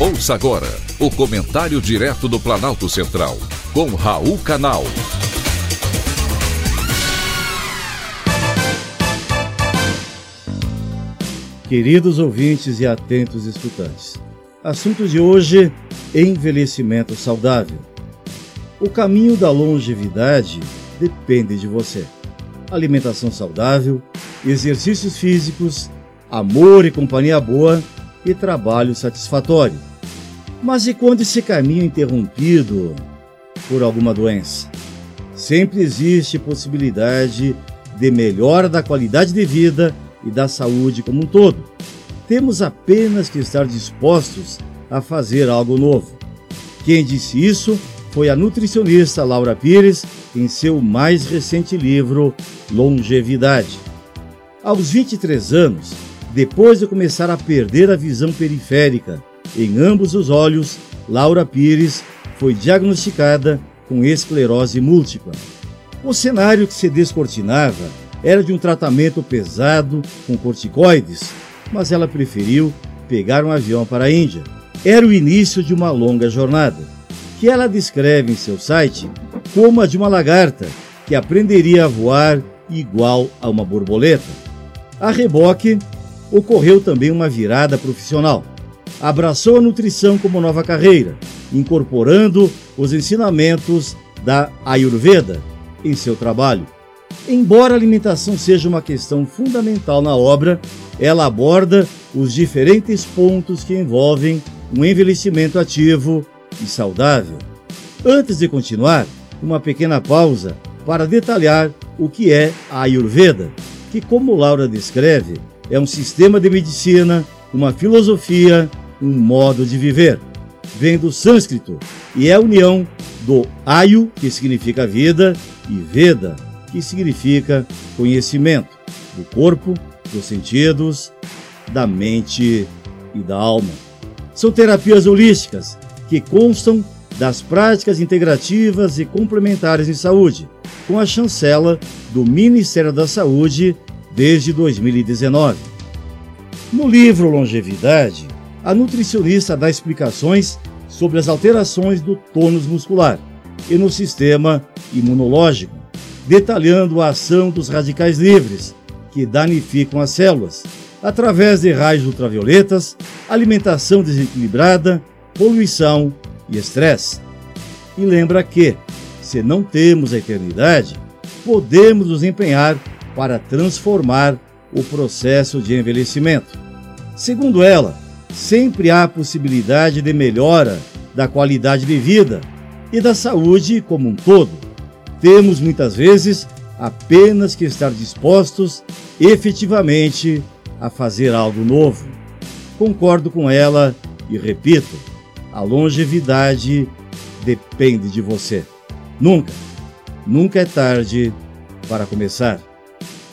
Ouça agora o comentário direto do Planalto Central, com Raul Canal. Queridos ouvintes e atentos escutantes, assunto de hoje: envelhecimento saudável. O caminho da longevidade depende de você. Alimentação saudável, exercícios físicos, amor e companhia boa e trabalho satisfatório. Mas e quando esse caminho é interrompido por alguma doença? Sempre existe possibilidade de melhora da qualidade de vida e da saúde como um todo. Temos apenas que estar dispostos a fazer algo novo. Quem disse isso foi a nutricionista Laura Pires em seu mais recente livro Longevidade. Aos 23 anos, depois de começar a perder a visão periférica em ambos os olhos, Laura Pires foi diagnosticada com esclerose múltipla. O cenário que se descortinava era de um tratamento pesado com corticoides, mas ela preferiu pegar um avião para a Índia. Era o início de uma longa jornada, que ela descreve em seu site como a de uma lagarta que aprenderia a voar igual a uma borboleta. A reboque, ocorreu também uma virada profissional. Abraçou a nutrição como nova carreira, incorporando os ensinamentos da Ayurveda em seu trabalho. Embora a alimentação seja uma questão fundamental na obra, ela aborda os diferentes pontos que envolvem um envelhecimento ativo e saudável. Antes de continuar, uma pequena pausa para detalhar o que é a Ayurveda, que, como Laura descreve, é um sistema de medicina, uma filosofia, um modo de viver. Vem do sânscrito e é a união do Ayu, que significa vida, e Veda, que significa conhecimento do corpo, dos sentidos, da mente e da alma. São terapias holísticas que constam das práticas integrativas e complementares em saúde, com a chancela do Ministério da Saúde desde 2019. No livro Longevidade, a nutricionista dá explicações sobre as alterações do tônus muscular e no sistema imunológico, detalhando a ação dos radicais livres que danificam as células através de raios ultravioletas, alimentação desequilibrada, poluição e estresse. E lembra que, se não temos a eternidade, podemos nos empenhar para transformar o processo de envelhecimento. Segundo ela, sempre há possibilidade de melhora da qualidade de vida e da saúde como um todo. Temos muitas vezes apenas que estar dispostos efetivamente a fazer algo novo. Concordo com ela e repito: a longevidade depende de você. Nunca, nunca é tarde para começar.